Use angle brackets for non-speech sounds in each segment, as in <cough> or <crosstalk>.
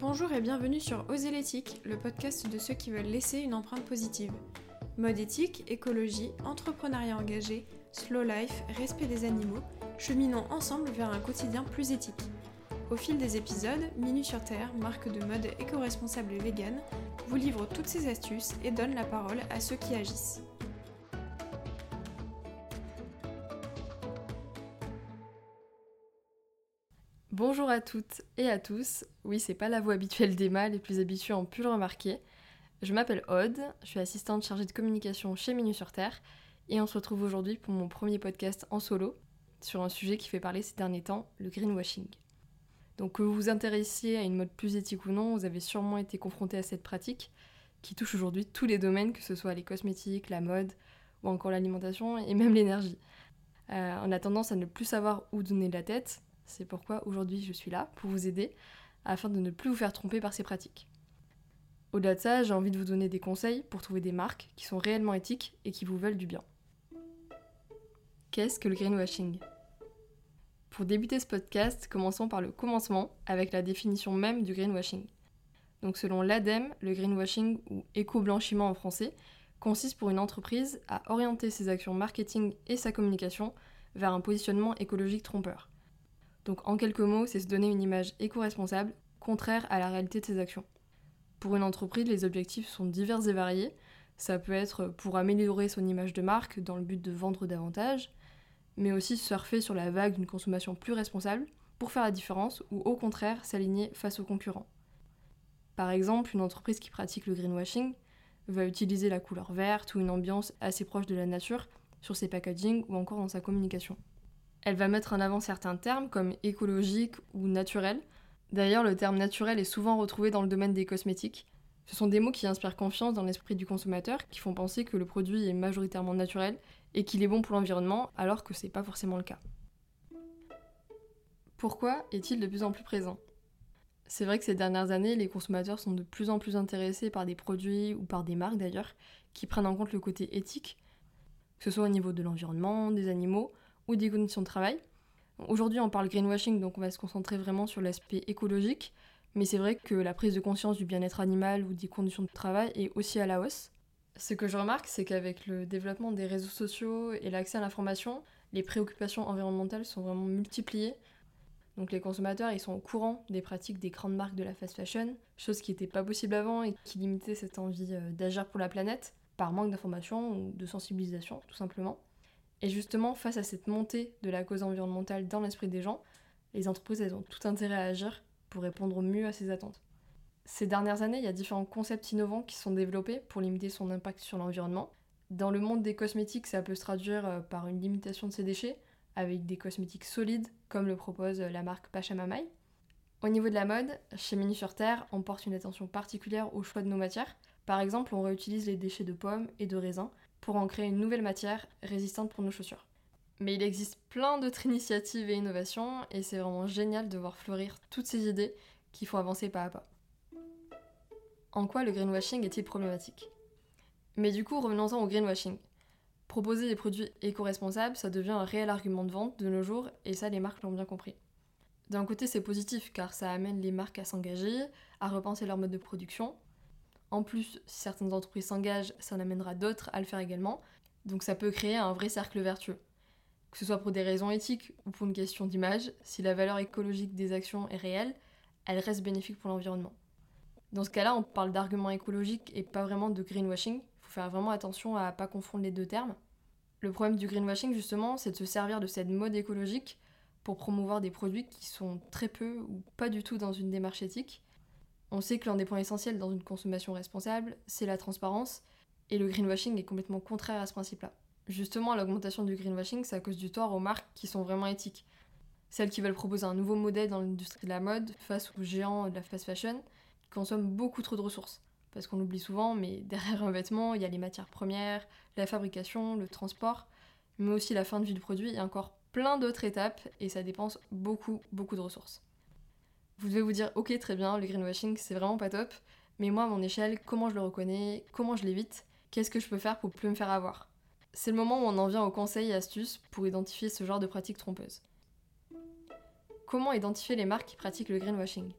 Bonjour et bienvenue sur Oser l'éthique, le podcast de ceux qui veulent laisser une empreinte positive. Mode éthique, écologie, entrepreneuriat engagé, slow life, respect des animaux, cheminons ensemble vers un quotidien plus éthique. Au fil des épisodes, Minu sur Terre, marque de mode éco-responsable et vegan, vous livre toutes ces astuces et donne la parole à ceux qui agissent. Bonjour à toutes et à tous. Oui, c'est pas la voix habituelle d'Emma, les plus habitués ont pu le remarquer. Je m'appelle Aude, je suis assistante chargée de communication chez Minu sur Terre et on se retrouve aujourd'hui pour mon premier podcast en solo sur un sujet qui fait parler ces derniers temps, le greenwashing. Donc que vous vous intéressiez à une mode plus éthique ou non, vous avez sûrement été confronté à cette pratique qui touche aujourd'hui tous les domaines, que ce soit les cosmétiques, la mode ou encore l'alimentation et même l'énergie. Euh, on a tendance à ne plus savoir où donner la tête, c'est pourquoi aujourd'hui je suis là pour vous aider afin de ne plus vous faire tromper par ces pratiques. Au-delà de ça, j'ai envie de vous donner des conseils pour trouver des marques qui sont réellement éthiques et qui vous veulent du bien. Qu'est-ce que le greenwashing? Pour débuter ce podcast, commençons par le commencement avec la définition même du greenwashing. Donc selon l'ADEME, le greenwashing ou éco-blanchiment en français consiste pour une entreprise à orienter ses actions marketing et sa communication vers un positionnement écologique trompeur. Donc en quelques mots, c'est se donner une image éco-responsable contraire à la réalité de ses actions. Pour une entreprise, les objectifs sont divers et variés. Ça peut être pour améliorer son image de marque dans le but de vendre davantage, mais aussi surfer sur la vague d'une consommation plus responsable pour faire la différence ou au contraire s'aligner face aux concurrents. Par exemple, une entreprise qui pratique le greenwashing va utiliser la couleur verte ou une ambiance assez proche de la nature sur ses packaging ou encore dans sa communication. Elle va mettre en avant certains termes comme écologique ou naturel. D'ailleurs, le terme naturel est souvent retrouvé dans le domaine des cosmétiques. Ce sont des mots qui inspirent confiance dans l'esprit du consommateur, qui font penser que le produit est majoritairement naturel et qu'il est bon pour l'environnement, alors que c'est pas forcément le cas. Pourquoi est-il de plus en plus présent? C'est vrai que ces dernières années, les consommateurs sont de plus en plus intéressés par des produits ou par des marques d'ailleurs qui prennent en compte le côté éthique, que ce soit au niveau de l'environnement, des animaux ou des conditions de travail. Aujourd'hui, on parle greenwashing, donc on va se concentrer vraiment sur l'aspect écologique, mais c'est vrai que la prise de conscience du bien-être animal ou des conditions de travail est aussi à la hausse. Ce que je remarque, c'est qu'avec le développement des réseaux sociaux et l'accès à l'information, les préoccupations environnementales sont vraiment multipliées. Donc les consommateurs, ils sont au courant des pratiques des grandes marques de la fast fashion, chose qui n'était pas possible avant et qui limitait cette envie euh, d'agir pour la planète par manque d'information ou de sensibilisation, tout simplement. Et justement, face à cette montée de la cause environnementale dans l'esprit des gens, les entreprises, ont tout intérêt à agir pour répondre mieux à ces attentes. Ces dernières années, il y a différents concepts innovants qui sont développés pour limiter son impact sur l'environnement. Dans le monde des cosmétiques, ça peut se traduire euh, par une limitation de ses déchets, avec des cosmétiques solides, comme le propose la marque Pachamamai. Au niveau de la mode, chez Mini sur Terre, on porte une attention particulière au choix de nos matières. Par exemple, on réutilise les déchets de pommes et de raisins pour en créer une nouvelle matière résistante pour nos chaussures. Mais il existe plein d'autres <laughs> initiatives et innovations et c'est vraiment génial de voir fleurir toutes ces idées qui font avancer pas à pas. En quoi le greenwashing est-il problématique? Mais du coup, revenons-en au greenwashing. Proposer des produits éco-responsables, ça devient un réel argument de vente de nos jours et ça, les marques l'ont bien compris. D'un côté, c'est positif car ça amène les marques à s'engager, à repenser leur mode de production, en plus, si certaines entreprises s'engagent, ça en amènera d'autres à le faire également. Donc ça peut créer un vrai cercle vertueux. Que ce soit pour des raisons éthiques ou pour une question d'image, si la valeur écologique des actions est réelle, elle reste bénéfique pour l'environnement. Dans ce cas-là, on parle d'arguments écologiques et pas vraiment de greenwashing. Il faut faire vraiment attention à ne pas confondre les deux termes. Le problème du greenwashing, justement, c'est de se servir de cette mode écologique pour promouvoir des produits qui sont très peu ou pas du tout dans une démarche éthique on sait que l'un des points essentiels dans une consommation responsable, c'est la transparence, et le greenwashing est complètement contraire à ce principe-là. Justement, l'augmentation du greenwashing, c'est à cause du tort aux marques qui sont vraiment éthiques. Celles qui veulent proposer un nouveau modèle dans l'industrie de la mode face aux géants de la fast fashion, qui consomment beaucoup trop de ressources. Parce qu'on l'oublie souvent, mais <laughs> derrière un vêtement, il y a les matières premières, la fabrication, le transport, mais aussi la fin de vie du produit et encore plein d'autres étapes, et ça dépense beaucoup, beaucoup de ressources. Vous devez vous dire, ok, très bien, le greenwashing, c'est vraiment pas top, mais moi, à mon échelle, comment je le reconnais, comment je l'évite, qu'est-ce que je peux faire pour plus me faire avoir? C'est le moment où on en vient aux conseils et astuces pour identifier ce genre de pratiques trompeuses. Comment identifier les marques qui pratiquent le greenwashing?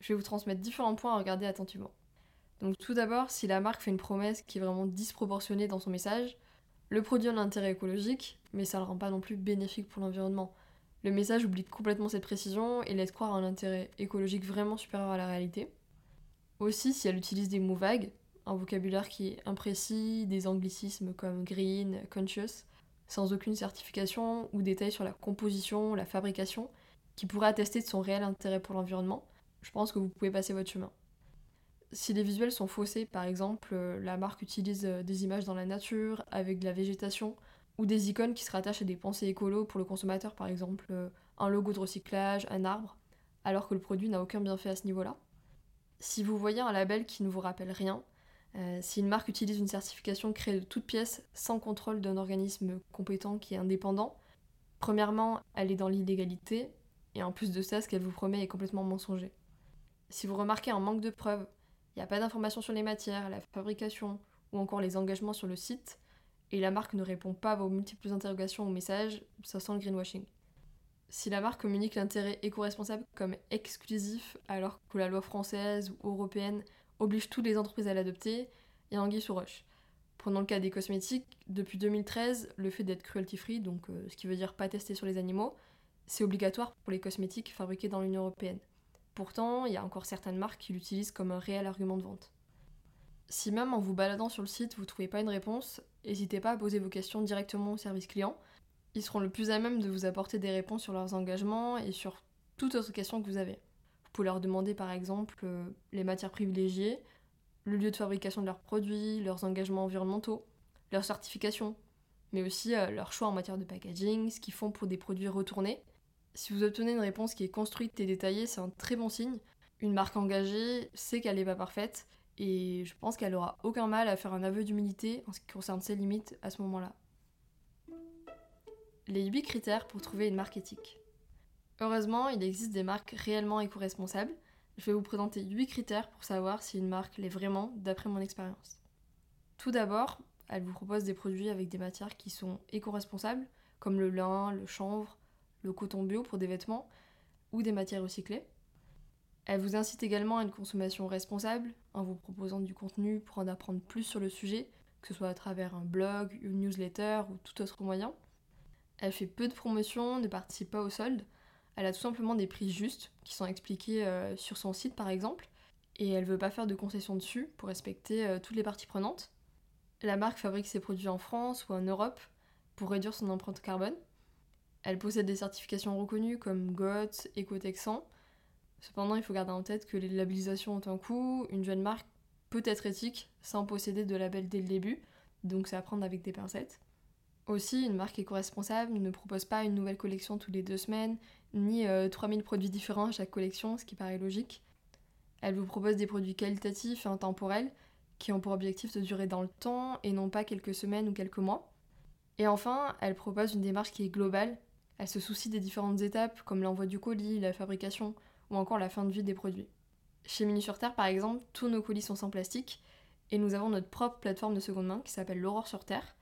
Je vais vous transmettre différents points à regarder attentivement. Donc tout d'abord, si la marque fait une promesse qui est vraiment disproportionnée dans son message, le produit a un intérêt écologique, mais ça ne le rend pas non plus bénéfique pour l'environnement. Le message oublie complètement cette précision et laisse croire à un intérêt écologique vraiment supérieur à la réalité. Aussi, si elle utilise des mots vagues, un vocabulaire qui est imprécis, des anglicismes comme green, conscious, sans aucune certification ou détails sur la composition, la fabrication, qui pourrait attester de son réel intérêt pour l'environnement, je pense que vous pouvez passer votre chemin. Si les visuels sont faussés, par exemple, euh, la marque utilise euh, des images dans la nature, avec de la végétation, ou des icônes qui se rattachent à des pensées écolo pour le consommateur, par exemple euh, un logo de recyclage, un arbre, alors que le produit n'a aucun bienfait à ce niveau-là. Si vous voyez un label qui ne vous rappelle rien, si une marque utilise une certification créée de toutes pièces sans contrôle d'un organisme compétent qui est indépendant, premièrement, elle est dans l'illégalité, et en plus de ça, ce qu'elle vous promet est complètement mensonger. Si vous remarquez un manque de preuves, il n'y a pas d'informations sur les matières, la fabrication ou encore les engagements sur le site, et la marque ne répond pas à vos multiples interrogations ou messages, ça sent le greenwashing. Si la marque communique l'intérêt éco-responsable comme exclusif alors que la loi française ou européenne oblige toutes les entreprises à l'adopter, il y a anguille sous roche. Prenons le cas des cosmétiques, depuis 2013, le fait d'être cruelty-free, donc euh, ce qui veut dire pas tester sur les animaux, c'est obligatoire pour les cosmétiques fabriqués dans l'Union européenne. Pourtant, il y a encore certaines marques qui l'utilisent comme un réel argument de vente. Si même en vous baladant sur le site vous ne trouvez pas une réponse, n'hésitez pas à poser vos questions directement au service client. Ils seront le plus à même de vous apporter des réponses sur leurs engagements et sur toute autre question que vous avez. Vous pouvez leur demander par exemple euh, les matières privilégiées, le lieu de fabrication de leurs produits, leurs engagements environnementaux, leurs certifications, mais aussi euh, leur choix en matière de packaging, ce qu'ils font pour des produits retournés, si vous obtenez une réponse qui est construite et détaillée, c'est un très bon signe. Une marque engagée sait qu'elle n'est pas parfaite et je pense qu'elle aura aucun mal à faire un aveu d'humilité en ce qui concerne ses limites à ce moment-là. Les 8 critères pour trouver une marque éthique. Heureusement, il existe des marques réellement éco-responsables. Je vais vous présenter 8 critères pour savoir si une marque l'est vraiment d'après mon expérience. Tout d'abord, elle vous propose des produits avec des matières qui sont éco-responsables, comme le lin, le chanvre, le coton bio pour des vêtements ou des matières recyclées. Elle vous incite également à une consommation responsable en vous proposant du contenu pour en apprendre plus sur le sujet, que ce soit à travers un blog, une newsletter ou tout autre moyen. Elle fait peu de promotions, ne participe pas aux soldes. Elle a tout simplement des prix justes qui sont expliqués euh, sur son site par exemple. Et elle veut pas faire de concessions dessus pour respecter euh, toutes les parties prenantes. La marque fabrique ses produits en France ou en Europe pour réduire son empreinte carbone. Elle possède des certifications reconnues comme GOTS, Ecotexan. Cependant, il faut garder en tête que les labellisations ont un coût. Une jeune marque peut être éthique sans posséder de label dès le début, donc c'est à prendre avec des pincettes. Aussi, une marque éco-responsable ne propose pas une nouvelle collection tous les deux semaines, ni 3000 euh, produits différents à chaque collection, ce qui paraît logique. Elle vous propose des produits qualitatifs et intemporels qui ont pour objectif de durer dans le temps et non pas quelques semaines ou quelques mois. Et enfin, elle propose une démarche qui est globale elle se soucie des différentes étapes comme l'envoi du colis, la fabrication ou encore la fin de vie des produits. Chez Minu sur Terre par exemple, tous nos colis sont sans plastique et nous avons notre propre plateforme de seconde main qui s'appelle l'Aurore sur Terre.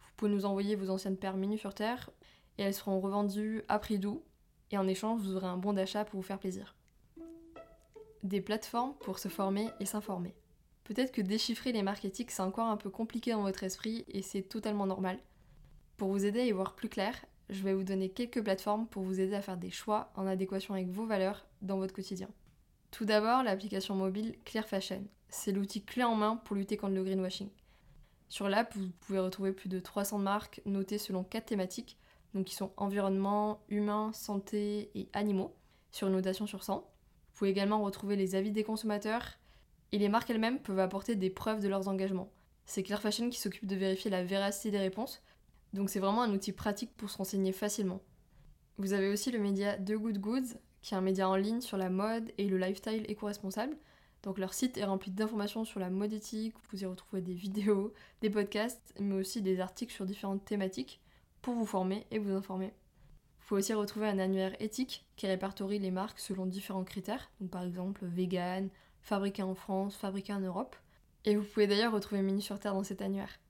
Vous pouvez nous envoyer vos anciennes paires Minu sur Terre et elles seront revendues à prix doux et en échange vous aurez un bon d'achat pour vous faire plaisir. Des plateformes pour se former et s'informer. Peut-être que déchiffrer les marques éthiques c'est encore un peu compliqué dans votre esprit et c'est totalement normal. Pour vous aider à y voir plus clair, je vais vous donner quelques plateformes pour vous aider à faire des choix en adéquation avec vos valeurs dans votre quotidien. Tout d'abord, l'application mobile Clear Fashion. C'est l'outil clé en main pour lutter contre le greenwashing. Sur l'app, vous pouvez retrouver plus de 300 marques notées selon quatre thématiques, donc qui sont environnement, humain, santé et animaux, sur une notation sur 100. Vous pouvez également retrouver les avis des consommateurs et les marques elles-mêmes peuvent apporter des preuves de leurs engagements. C'est Clear Fashion qui s'occupe de vérifier la véracité des réponses, donc c'est vraiment un outil pratique pour se renseigner facilement. Vous avez aussi le média The Good Goods, qui est un média en ligne sur la mode et le lifestyle éco-responsable. Donc leur site est rempli d'informations sur la mode éthique, vous y retrouvez des vidéos, des podcasts, mais aussi des articles sur différentes thématiques pour vous former et vous informer. Vous pouvez aussi retrouver un annuaire éthique qui répertorie les marques selon différents critères, donc par exemple vegan, fabriqué en France, fabriqué en Europe. Et vous pouvez d'ailleurs retrouver Mini sur Terre dans cet annuaire.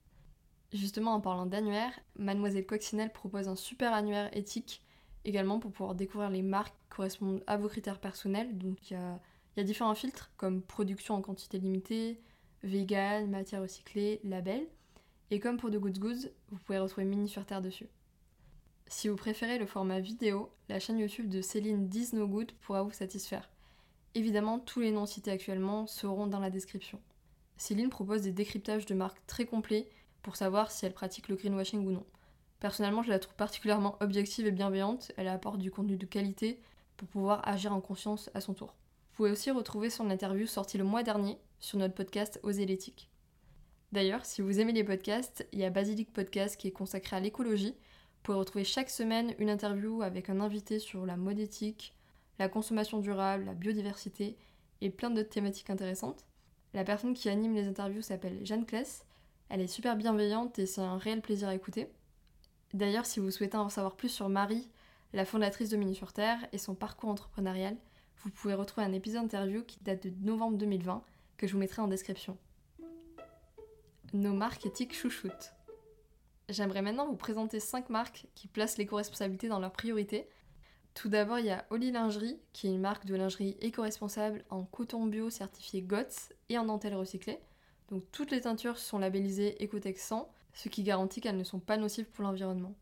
Justement, en parlant d'annuaire, Mademoiselle Coccinelle propose un super annuaire éthique également pour pouvoir découvrir les marques qui correspondent à vos critères personnels. Donc il y a différents filtres comme production en quantité limitée, vegan, matière recyclée, label. Et comme pour The Good Goods, vous pouvez retrouver Mini sur Terre dessus. Si vous préférez le format vidéo, la chaîne YouTube de Céline Diz No Good pourra vous satisfaire. Évidemment, tous les noms cités actuellement seront dans la description. Céline propose des décryptages de marques très complets pour savoir si elle pratique le greenwashing ou non. Personnellement, je la trouve particulièrement objective et bienveillante, elle apporte du contenu de qualité pour pouvoir agir en conscience à son tour. Vous pouvez aussi retrouver son interview sortie le mois dernier sur notre podcast Oser l'éthique. D'ailleurs, si vous aimez les podcasts, il y a Basilic Podcast qui est consacré à l'écologie. Vous pouvez retrouver chaque semaine une interview avec un invité sur la mode éthique, la consommation durable, la biodiversité et plein d'autres thématiques intéressantes. La personne qui anime les interviews s'appelle Jeanne Kless. Elle est super bienveillante et c'est un réel plaisir à écouter. D'ailleurs, si vous souhaitez en savoir plus sur Marie, la fondatrice de Mini sur Terre et son parcours entrepreneurial, vous pouvez retrouver un épisode d'interview qui date de novembre 2020 que je vous mettrai en description. Nos marques éthiques chouchoutes. J'aimerais maintenant vous présenter 5 marques qui placent l'éco-responsabilité dans leurs priorités. Tout d'abord, il y a Oli Lingerie, qui est une marque de lingerie éco-responsable en coton bio certifié GOTS et en dentelle recyclée. Donc toutes les teintures sont labellisées Ecotech 100, ce qui garantit qu'elles ne sont pas nocives pour l'environnement.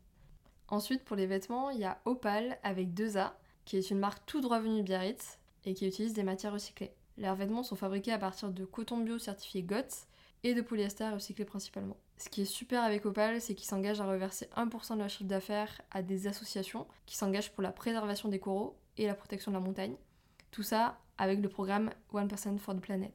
Ensuite, pour les vêtements, il y a Opal avec 2A, qui est une marque tout droit venue de Biarritz et qui utilise des matières recyclées. Leurs vêtements sont fabriqués à partir de coton bio certifié GOTS et de polyester recyclé principalement. Ce qui est super avec Opal, c'est qu'ils s'engagent à reverser 1% de leur chiffre d'affaires à des associations qui s'engagent pour la préservation des coraux et la protection de la montagne. Tout ça avec le programme 1% for the Planet.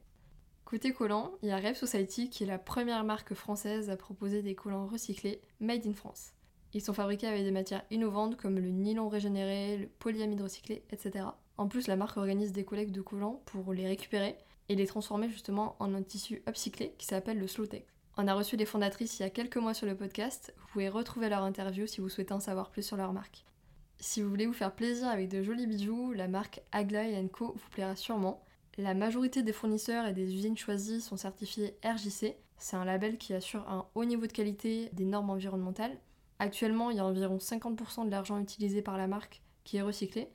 Côté collants, il y a Rêve Society qui est la première marque française à proposer des collants recyclés made in France. Ils sont fabriqués avec des matières innovantes comme le nylon régénéré, le polyamide recyclé, etc. En plus, la marque organise des collectes de collants pour les récupérer et les transformer justement en un tissu upcyclé qui s'appelle le Slowtech. On a reçu les fondatrices il y a quelques mois sur le podcast, vous pouvez retrouver leur interview si vous souhaitez en savoir plus sur leur marque. Si vous voulez vous faire plaisir avec de jolis bijoux, la marque Aglaé Co vous plaira sûrement. La majorité des fournisseurs et des usines choisies sont certifiés RJC, c'est un label qui assure un haut niveau de qualité des normes environnementales. Actuellement, il y a environ 50% de l'argent utilisé par la marque qui est recyclé,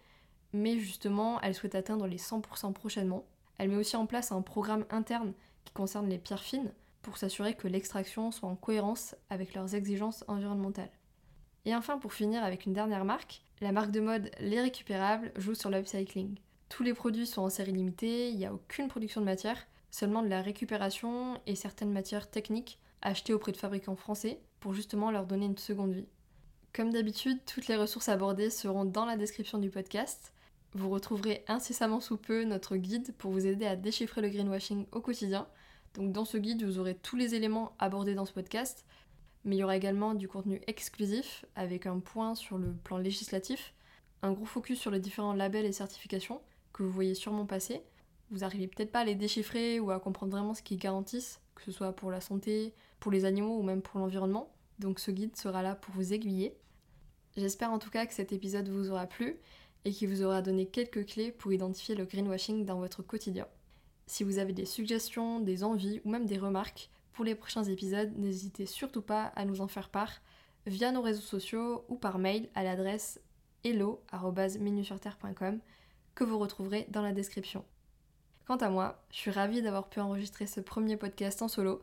mais justement, elle souhaite atteindre les 100% prochainement. Elle met aussi en place un programme interne qui concerne les pierres fines pour s'assurer que l'extraction soit en cohérence avec leurs exigences environnementales. Et enfin, pour finir avec une dernière marque, la marque de mode Les Récupérables joue sur l'upcycling. Tous les produits sont en série limitée, il n'y a aucune production de matière, seulement de la récupération et certaines matières techniques achetées auprès de fabricants français pour justement leur donner une seconde vie. Comme d'habitude, toutes les ressources abordées seront dans la description du podcast. Vous retrouverez incessamment sous peu notre guide pour vous aider à déchiffrer le greenwashing au quotidien. Donc dans ce guide, vous aurez tous les éléments abordés dans ce podcast, mais il y aura également du contenu exclusif avec un point sur le plan législatif, un gros focus sur les différents labels et certifications que vous voyez sûrement passer. Vous n'arrivez peut-être pas à les déchiffrer ou à comprendre vraiment ce qu'ils garantissent, que ce soit pour la santé, pour les animaux ou même pour l'environnement. Donc ce guide sera là pour vous aiguiller. J'espère en tout cas que cet épisode vous aura plu et qu'il vous aura donné quelques clés pour identifier le greenwashing dans votre quotidien. Si vous avez des suggestions, des envies ou même des remarques pour les prochains épisodes, n'hésitez surtout pas à nous en faire part via nos réseaux sociaux ou par mail à l'adresse hello.minusurterre.com que vous retrouverez dans la description. Quant à moi, je suis ravie d'avoir pu enregistrer ce premier podcast en solo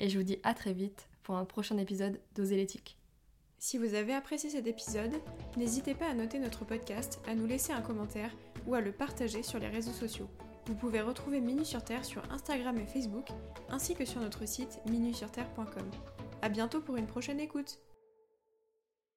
et je vous dis à très vite pour un prochain épisode d'Oser l'éthique. Si vous avez apprécié cet épisode, n'hésitez pas à noter notre podcast, à nous laisser un commentaire ou à le partager sur les réseaux sociaux. Vous pouvez retrouver Minu sur Terre sur Instagram et Facebook, ainsi que sur notre site minusurterre.com. A bientôt pour une prochaine écoute